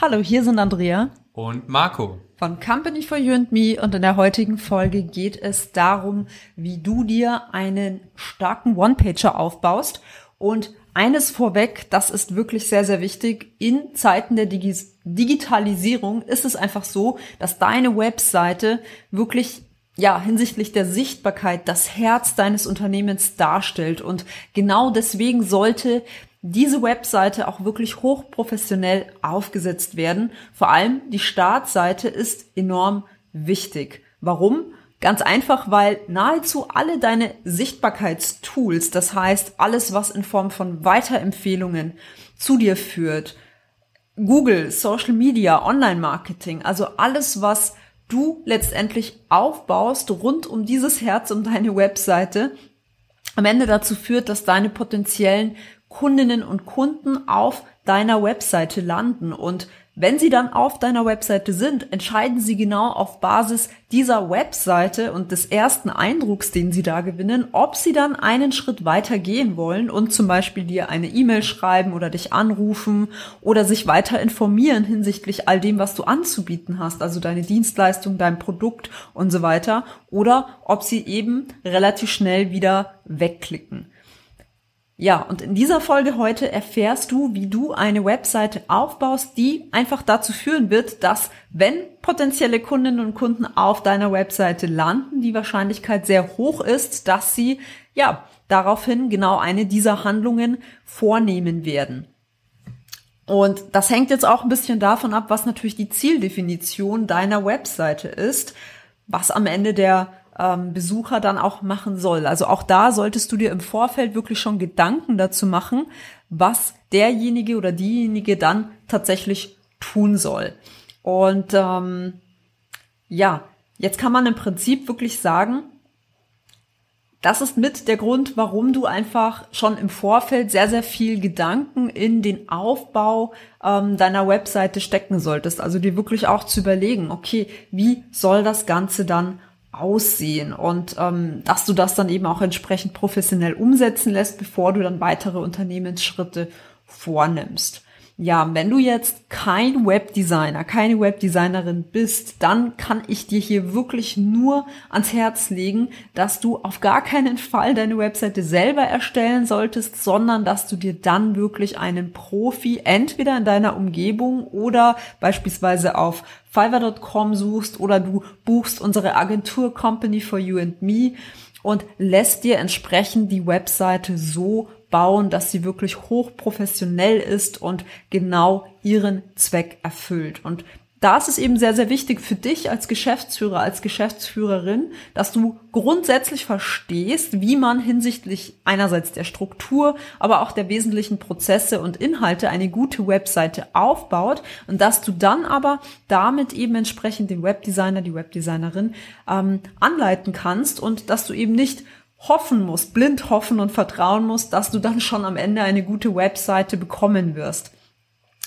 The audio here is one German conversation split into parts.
Hallo, hier sind Andrea und Marco von Company for You and Me und in der heutigen Folge geht es darum, wie du dir einen starken One-Pager aufbaust und eines vorweg, das ist wirklich sehr, sehr wichtig. In Zeiten der Digi Digitalisierung ist es einfach so, dass deine Webseite wirklich ja, hinsichtlich der Sichtbarkeit das Herz deines Unternehmens darstellt. Und genau deswegen sollte diese Webseite auch wirklich hochprofessionell aufgesetzt werden. Vor allem die Startseite ist enorm wichtig. Warum? Ganz einfach, weil nahezu alle deine Sichtbarkeitstools, das heißt alles, was in Form von Weiterempfehlungen zu dir führt, Google, Social Media, Online-Marketing, also alles, was du letztendlich aufbaust rund um dieses Herz, um deine Webseite, am Ende dazu führt, dass deine potenziellen Kundinnen und Kunden auf deiner Webseite landen. Und wenn sie dann auf deiner Webseite sind, entscheiden sie genau auf Basis dieser Webseite und des ersten Eindrucks, den sie da gewinnen, ob sie dann einen Schritt weiter gehen wollen und zum Beispiel dir eine E-Mail schreiben oder dich anrufen oder sich weiter informieren hinsichtlich all dem, was du anzubieten hast, also deine Dienstleistung, dein Produkt und so weiter, oder ob sie eben relativ schnell wieder wegklicken. Ja, und in dieser Folge heute erfährst du, wie du eine Webseite aufbaust, die einfach dazu führen wird, dass wenn potenzielle Kundinnen und Kunden auf deiner Webseite landen, die Wahrscheinlichkeit sehr hoch ist, dass sie ja daraufhin genau eine dieser Handlungen vornehmen werden. Und das hängt jetzt auch ein bisschen davon ab, was natürlich die Zieldefinition deiner Webseite ist, was am Ende der ähm, Besucher dann auch machen soll. Also auch da solltest du dir im Vorfeld wirklich schon Gedanken dazu machen, was derjenige oder diejenige dann tatsächlich tun soll. Und ähm, ja, jetzt kann man im Prinzip wirklich sagen, das ist mit der Grund, warum du einfach schon im Vorfeld sehr, sehr viel Gedanken in den Aufbau ähm, deiner Webseite stecken solltest. Also dir wirklich auch zu überlegen, okay, wie soll das Ganze dann aussehen und ähm, dass du das dann eben auch entsprechend professionell umsetzen lässt, bevor du dann weitere Unternehmensschritte vornimmst. Ja, wenn du jetzt kein Webdesigner, keine Webdesignerin bist, dann kann ich dir hier wirklich nur ans Herz legen, dass du auf gar keinen Fall deine Webseite selber erstellen solltest, sondern dass du dir dann wirklich einen Profi entweder in deiner Umgebung oder beispielsweise auf Fiverr.com suchst oder du buchst unsere Agentur Company for You and Me und lässt dir entsprechend die Webseite so bauen, dass sie wirklich hochprofessionell ist und genau ihren Zweck erfüllt. Und da ist es eben sehr, sehr wichtig für dich als Geschäftsführer, als Geschäftsführerin, dass du grundsätzlich verstehst, wie man hinsichtlich einerseits der Struktur, aber auch der wesentlichen Prozesse und Inhalte eine gute Webseite aufbaut und dass du dann aber damit eben entsprechend den Webdesigner, die Webdesignerin ähm, anleiten kannst und dass du eben nicht hoffen musst, blind hoffen und vertrauen musst, dass du dann schon am Ende eine gute Webseite bekommen wirst.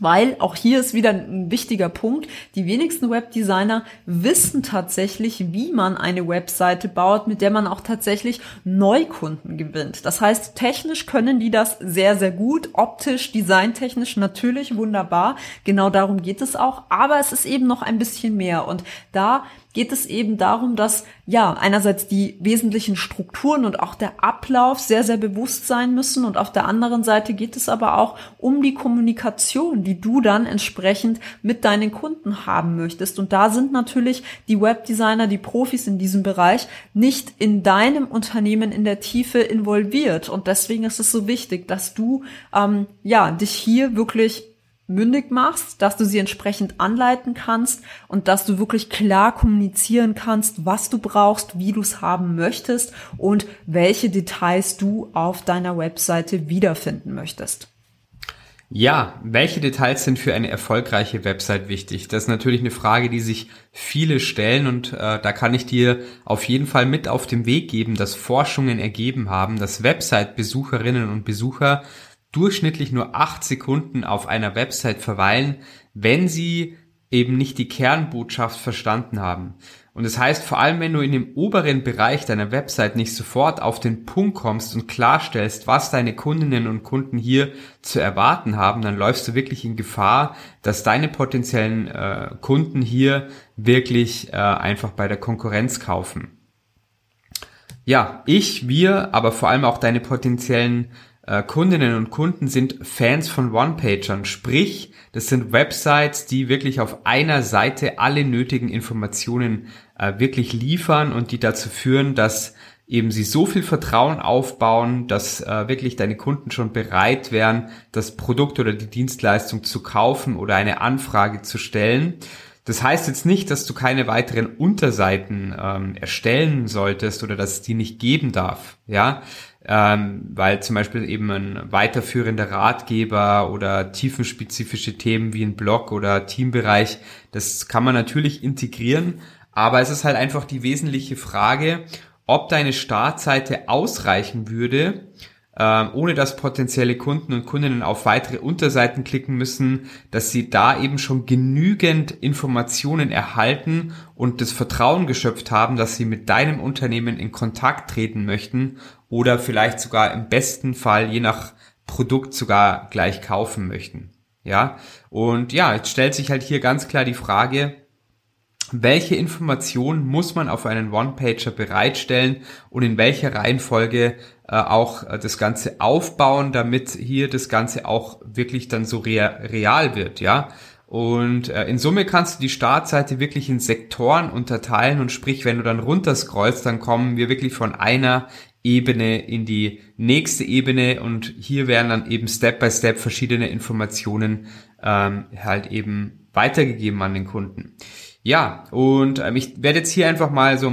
Weil auch hier ist wieder ein wichtiger Punkt. Die wenigsten Webdesigner wissen tatsächlich, wie man eine Webseite baut, mit der man auch tatsächlich Neukunden gewinnt. Das heißt, technisch können die das sehr, sehr gut. Optisch, designtechnisch natürlich wunderbar. Genau darum geht es auch. Aber es ist eben noch ein bisschen mehr. Und da geht es eben darum, dass ja einerseits die wesentlichen Strukturen und auch der Ablauf sehr, sehr bewusst sein müssen und auf der anderen Seite geht es aber auch um die Kommunikation, die du dann entsprechend mit deinen Kunden haben möchtest. Und da sind natürlich die Webdesigner, die Profis in diesem Bereich nicht in deinem Unternehmen in der Tiefe involviert. Und deswegen ist es so wichtig, dass du ähm, ja dich hier wirklich mündig machst, dass du sie entsprechend anleiten kannst und dass du wirklich klar kommunizieren kannst, was du brauchst, wie du es haben möchtest und welche Details du auf deiner Webseite wiederfinden möchtest. Ja, welche Details sind für eine erfolgreiche Website wichtig? Das ist natürlich eine Frage, die sich viele stellen und äh, da kann ich dir auf jeden Fall mit auf den Weg geben, dass Forschungen ergeben haben, dass Website-Besucherinnen und Besucher durchschnittlich nur acht Sekunden auf einer Website verweilen, wenn sie eben nicht die Kernbotschaft verstanden haben. Und das heißt, vor allem wenn du in dem oberen Bereich deiner Website nicht sofort auf den Punkt kommst und klarstellst, was deine Kundinnen und Kunden hier zu erwarten haben, dann läufst du wirklich in Gefahr, dass deine potenziellen äh, Kunden hier wirklich äh, einfach bei der Konkurrenz kaufen. Ja, ich, wir, aber vor allem auch deine potenziellen äh, Kundinnen und Kunden sind Fans von One-Pagern, sprich, das sind Websites, die wirklich auf einer Seite alle nötigen Informationen äh, wirklich liefern und die dazu führen, dass eben sie so viel Vertrauen aufbauen, dass äh, wirklich deine Kunden schon bereit wären, das Produkt oder die Dienstleistung zu kaufen oder eine Anfrage zu stellen. Das heißt jetzt nicht, dass du keine weiteren Unterseiten ähm, erstellen solltest oder dass es die nicht geben darf, ja, ähm, weil zum Beispiel eben ein weiterführender Ratgeber oder tiefenspezifische Themen wie ein Blog oder Teambereich, das kann man natürlich integrieren, aber es ist halt einfach die wesentliche Frage, ob deine Startseite ausreichen würde, ähm, ohne dass potenzielle Kunden und Kundinnen auf weitere Unterseiten klicken müssen, dass sie da eben schon genügend Informationen erhalten und das Vertrauen geschöpft haben, dass sie mit deinem Unternehmen in Kontakt treten möchten oder vielleicht sogar im besten Fall je nach Produkt sogar gleich kaufen möchten. Ja, und ja, jetzt stellt sich halt hier ganz klar die Frage, welche Informationen muss man auf einen One-Pager bereitstellen und in welcher Reihenfolge äh, auch äh, das Ganze aufbauen, damit hier das Ganze auch wirklich dann so rea real wird, ja. Und äh, in Summe kannst du die Startseite wirklich in Sektoren unterteilen und sprich, wenn du dann runterscrollst, dann kommen wir wirklich von einer Ebene in die nächste Ebene und hier werden dann eben Step by Step verschiedene Informationen ähm, halt eben weitergegeben an den Kunden. Ja, und ähm, ich werde jetzt hier einfach mal so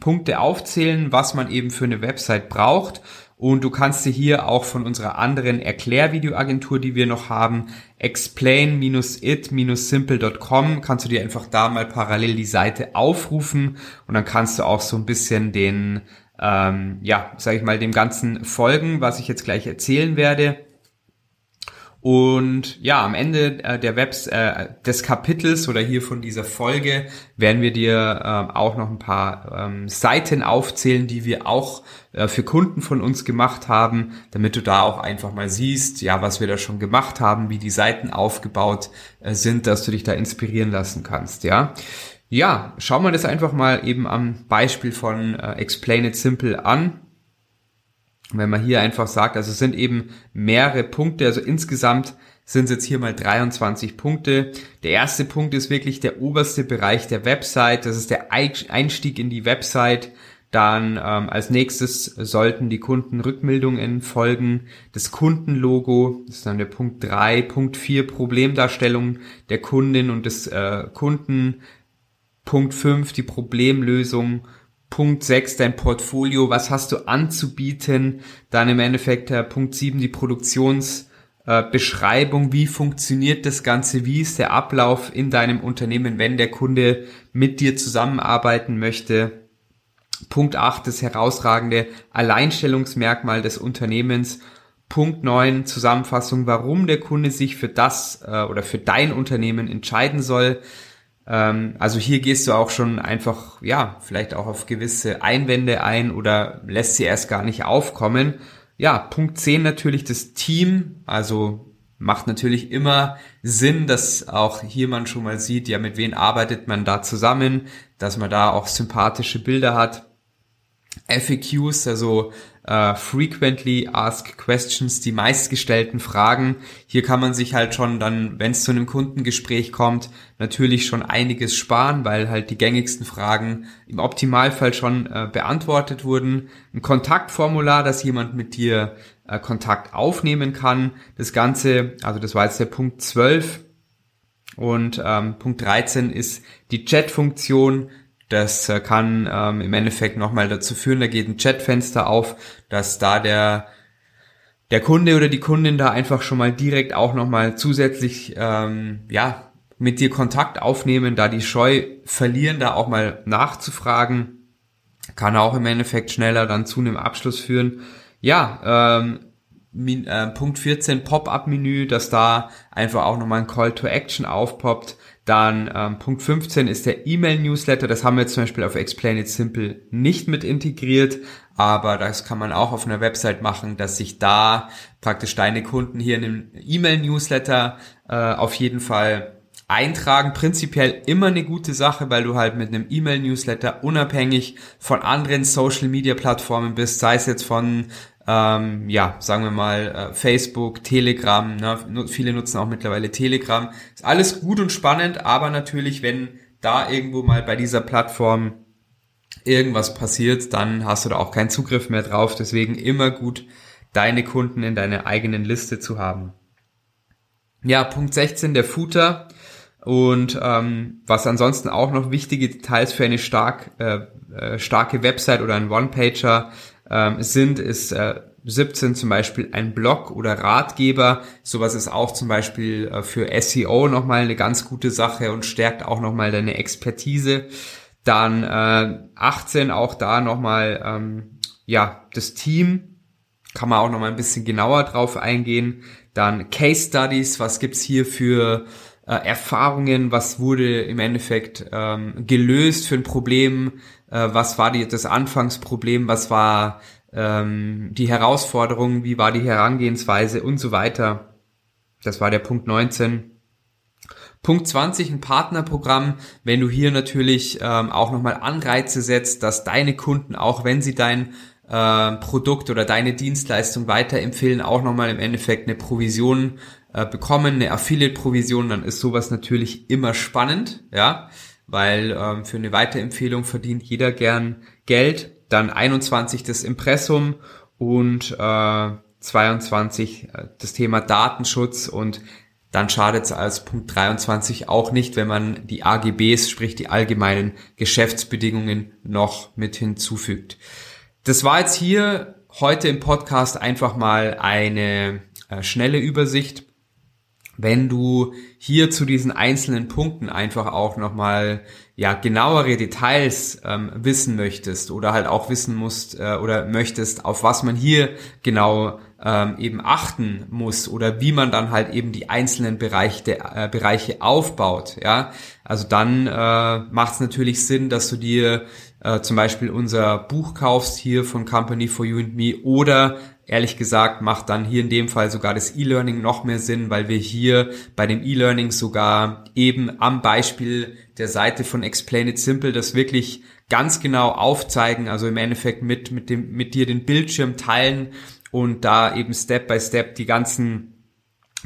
Punkte aufzählen, was man eben für eine Website braucht. Und du kannst dir hier auch von unserer anderen Erklärvideoagentur, die wir noch haben, explain-it-simple.com, kannst du dir einfach da mal parallel die Seite aufrufen und dann kannst du auch so ein bisschen den, ähm, ja, sag ich mal, dem Ganzen folgen, was ich jetzt gleich erzählen werde. Und ja, am Ende äh, der Webs äh, des Kapitels oder hier von dieser Folge werden wir dir äh, auch noch ein paar ähm, Seiten aufzählen, die wir auch äh, für Kunden von uns gemacht haben, damit du da auch einfach mal siehst, ja, was wir da schon gemacht haben, wie die Seiten aufgebaut äh, sind, dass du dich da inspirieren lassen kannst, ja. Ja, schauen wir das einfach mal eben am Beispiel von äh, Explain It Simple an wenn man hier einfach sagt, also es sind eben mehrere Punkte, also insgesamt sind es jetzt hier mal 23 Punkte. Der erste Punkt ist wirklich der oberste Bereich der Website, das ist der Einstieg in die Website. Dann ähm, als nächstes sollten die Kundenrückmeldungen folgen. Das Kundenlogo, das ist dann der Punkt 3. Punkt 4, Problemdarstellung der Kundin und des äh, Kunden. Punkt 5, die Problemlösung. Punkt 6 dein Portfolio, was hast du anzubieten, dann im Endeffekt äh, Punkt 7 die Produktionsbeschreibung, äh, wie funktioniert das Ganze, wie ist der Ablauf in deinem Unternehmen, wenn der Kunde mit dir zusammenarbeiten möchte. Punkt 8 das herausragende Alleinstellungsmerkmal des Unternehmens. Punkt 9 Zusammenfassung, warum der Kunde sich für das äh, oder für dein Unternehmen entscheiden soll. Ähm, also hier gehst du auch schon einfach, ja, vielleicht auch auf gewisse Einwände ein oder lässt sie erst gar nicht aufkommen. Ja, Punkt 10 natürlich das Team. Also macht natürlich immer Sinn, dass auch hier man schon mal sieht, ja, mit wem arbeitet man da zusammen, dass man da auch sympathische Bilder hat. FAQs, also äh, Frequently Asked Questions, die meistgestellten Fragen. Hier kann man sich halt schon dann, wenn es zu einem Kundengespräch kommt, natürlich schon einiges sparen, weil halt die gängigsten Fragen im Optimalfall schon äh, beantwortet wurden. Ein Kontaktformular, dass jemand mit dir äh, Kontakt aufnehmen kann. Das Ganze, also das war jetzt der Punkt 12. Und ähm, Punkt 13 ist die Chat-Funktion, das äh, kann ähm, im Endeffekt nochmal dazu führen, da geht ein Chatfenster auf, dass da der der Kunde oder die Kundin da einfach schon mal direkt auch nochmal zusätzlich ähm, ja mit dir Kontakt aufnehmen, da die Scheu verlieren, da auch mal nachzufragen, kann auch im Endeffekt schneller dann zu einem Abschluss führen. Ja, ähm, Min, äh, Punkt 14 Pop-up-Menü, dass da einfach auch nochmal ein Call to Action aufpoppt. Dann ähm, Punkt 15 ist der E-Mail-Newsletter. Das haben wir zum Beispiel auf Explain It Simple nicht mit integriert, aber das kann man auch auf einer Website machen, dass sich da praktisch deine Kunden hier in einem E-Mail-Newsletter äh, auf jeden Fall eintragen. Prinzipiell immer eine gute Sache, weil du halt mit einem E-Mail-Newsletter unabhängig von anderen Social-Media-Plattformen bist, sei es jetzt von ähm, ja, sagen wir mal, äh, Facebook, Telegram, ne? viele nutzen auch mittlerweile Telegram. Ist alles gut und spannend, aber natürlich, wenn da irgendwo mal bei dieser Plattform irgendwas passiert, dann hast du da auch keinen Zugriff mehr drauf. Deswegen immer gut, deine Kunden in deiner eigenen Liste zu haben. Ja, Punkt 16, der Footer. Und ähm, was ansonsten auch noch wichtige Details für eine stark, äh, äh, starke Website oder ein One-Pager ähm, sind, ist äh, 17 zum Beispiel ein Blog oder Ratgeber. Sowas ist auch zum Beispiel äh, für SEO nochmal eine ganz gute Sache und stärkt auch nochmal deine Expertise. Dann äh, 18 auch da nochmal ähm, ja das Team kann man auch nochmal ein bisschen genauer drauf eingehen. Dann Case Studies, was gibt's hier für äh, Erfahrungen, was wurde im Endeffekt ähm, gelöst für ein Problem, äh, was war die, das Anfangsproblem, was war ähm, die Herausforderung, wie war die Herangehensweise und so weiter. Das war der Punkt 19. Punkt 20, ein Partnerprogramm, wenn du hier natürlich ähm, auch nochmal Anreize setzt, dass deine Kunden, auch wenn sie dein äh, Produkt oder deine Dienstleistung weiterempfehlen, auch nochmal im Endeffekt eine Provision äh, bekommen, eine Affiliate-Provision, dann ist sowas natürlich immer spannend, ja, weil ähm, für eine Weiterempfehlung verdient jeder gern Geld. Dann 21 das Impressum und äh, 22 äh, das Thema Datenschutz und dann schadet es als Punkt 23 auch nicht, wenn man die AGBs, sprich die allgemeinen Geschäftsbedingungen noch mit hinzufügt. Das war jetzt hier heute im Podcast einfach mal eine äh, schnelle Übersicht wenn du hier zu diesen einzelnen Punkten einfach auch nochmal ja genauere Details ähm, wissen möchtest oder halt auch wissen musst äh, oder möchtest, auf was man hier genau ähm, eben achten muss oder wie man dann halt eben die einzelnen Bereiche, äh, Bereiche aufbaut, ja, also dann äh, macht es natürlich Sinn, dass du dir äh, zum Beispiel unser Buch kaufst hier von Company for You and Me oder Ehrlich gesagt macht dann hier in dem Fall sogar das E-Learning noch mehr Sinn, weil wir hier bei dem E-Learning sogar eben am Beispiel der Seite von Explain It Simple das wirklich ganz genau aufzeigen, also im Endeffekt mit, mit dem, mit dir den Bildschirm teilen und da eben Step by Step die ganzen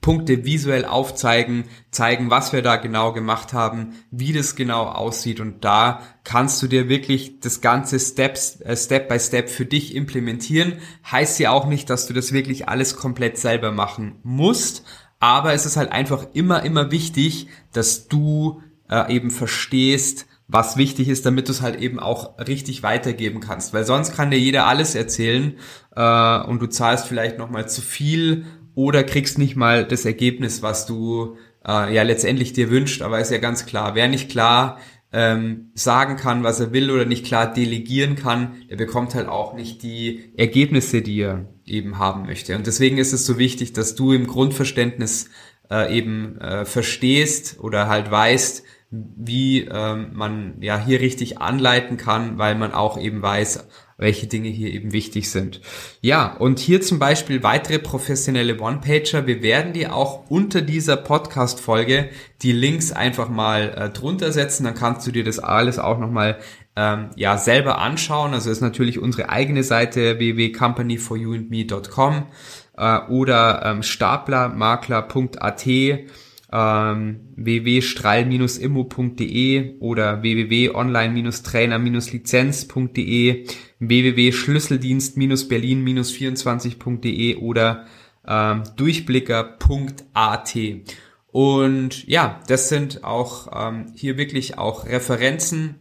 Punkte visuell aufzeigen, zeigen, was wir da genau gemacht haben, wie das genau aussieht und da kannst du dir wirklich das ganze Steps, äh, Step by Step für dich implementieren. Heißt ja auch nicht, dass du das wirklich alles komplett selber machen musst, aber es ist halt einfach immer, immer wichtig, dass du äh, eben verstehst, was wichtig ist, damit du es halt eben auch richtig weitergeben kannst. Weil sonst kann dir jeder alles erzählen äh, und du zahlst vielleicht nochmal zu viel oder kriegst nicht mal das Ergebnis, was du äh, ja letztendlich dir wünscht. Aber ist ja ganz klar, wer nicht klar ähm, sagen kann, was er will oder nicht klar delegieren kann, der bekommt halt auch nicht die Ergebnisse, die er eben haben möchte. Und deswegen ist es so wichtig, dass du im Grundverständnis äh, eben äh, verstehst oder halt weißt, wie ähm, man ja hier richtig anleiten kann, weil man auch eben weiß, welche Dinge hier eben wichtig sind. Ja, und hier zum Beispiel weitere professionelle One-Pager. Wir werden dir auch unter dieser Podcast-Folge die Links einfach mal äh, drunter setzen. Dann kannst du dir das alles auch nochmal ähm, ja, selber anschauen. Also ist natürlich unsere eigene Seite www.companyforyouandme.com äh, oder ähm, staplermakler.at ähm, www.strahl-immo.de oder www.online-trainer-lizenz.de, www.schlüsseldienst-berlin-24.de oder ähm, durchblicker.at. Und ja, das sind auch ähm, hier wirklich auch Referenzen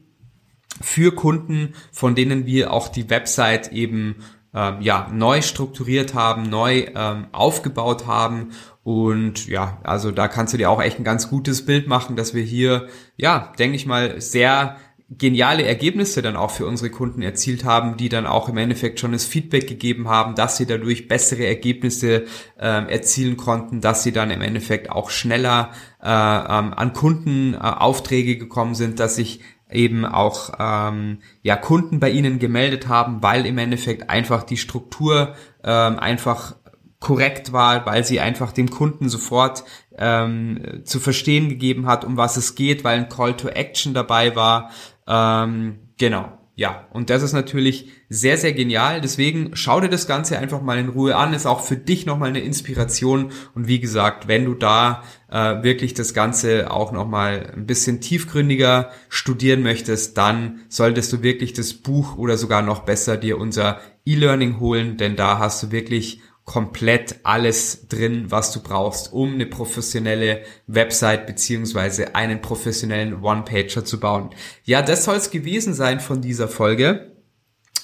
für Kunden, von denen wir auch die Website eben ähm, ja, neu strukturiert haben, neu ähm, aufgebaut haben. Und ja, also da kannst du dir auch echt ein ganz gutes Bild machen, dass wir hier, ja, denke ich mal, sehr geniale Ergebnisse dann auch für unsere Kunden erzielt haben, die dann auch im Endeffekt schon das Feedback gegeben haben, dass sie dadurch bessere Ergebnisse äh, erzielen konnten, dass sie dann im Endeffekt auch schneller äh, ähm, an Kundenaufträge äh, gekommen sind, dass sich eben auch ähm, ja Kunden bei ihnen gemeldet haben, weil im Endeffekt einfach die Struktur ähm, einfach korrekt war, weil sie einfach dem Kunden sofort ähm, zu verstehen gegeben hat, um was es geht, weil ein Call to Action dabei war. Ähm, genau. Ja, und das ist natürlich sehr, sehr genial. Deswegen schau dir das Ganze einfach mal in Ruhe an. Ist auch für dich nochmal eine Inspiration. Und wie gesagt, wenn du da äh, wirklich das Ganze auch nochmal ein bisschen tiefgründiger studieren möchtest, dann solltest du wirklich das Buch oder sogar noch besser dir unser E-Learning holen, denn da hast du wirklich komplett alles drin, was du brauchst, um eine professionelle Website beziehungsweise einen professionellen One-Pager zu bauen. Ja, das soll es gewesen sein von dieser Folge.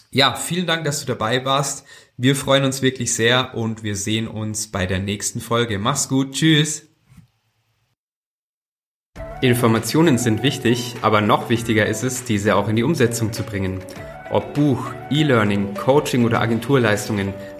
Ja, vielen Dank, dass du dabei warst. Wir freuen uns wirklich sehr und wir sehen uns bei der nächsten Folge. Mach's gut, tschüss. Informationen sind wichtig, aber noch wichtiger ist es, diese auch in die Umsetzung zu bringen. Ob Buch, E-Learning, Coaching oder Agenturleistungen,